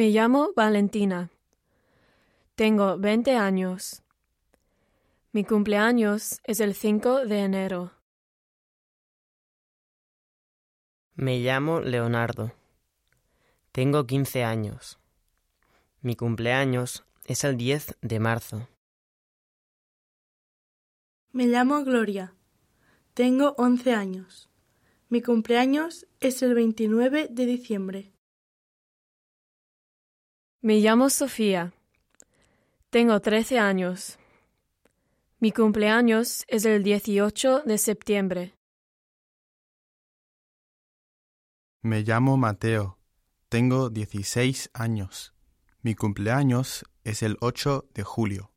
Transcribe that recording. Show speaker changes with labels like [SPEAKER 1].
[SPEAKER 1] Me llamo Valentina. Tengo 20 años. Mi cumpleaños es el 5 de enero.
[SPEAKER 2] Me llamo Leonardo. Tengo 15 años. Mi cumpleaños es el 10 de marzo.
[SPEAKER 3] Me llamo Gloria. Tengo 11 años. Mi cumpleaños es el 29 de diciembre.
[SPEAKER 1] Me llamo Sofía. Tengo 13 años. Mi cumpleaños es el 18 de septiembre.
[SPEAKER 4] Me llamo Mateo. Tengo 16 años. Mi cumpleaños es el 8 de julio.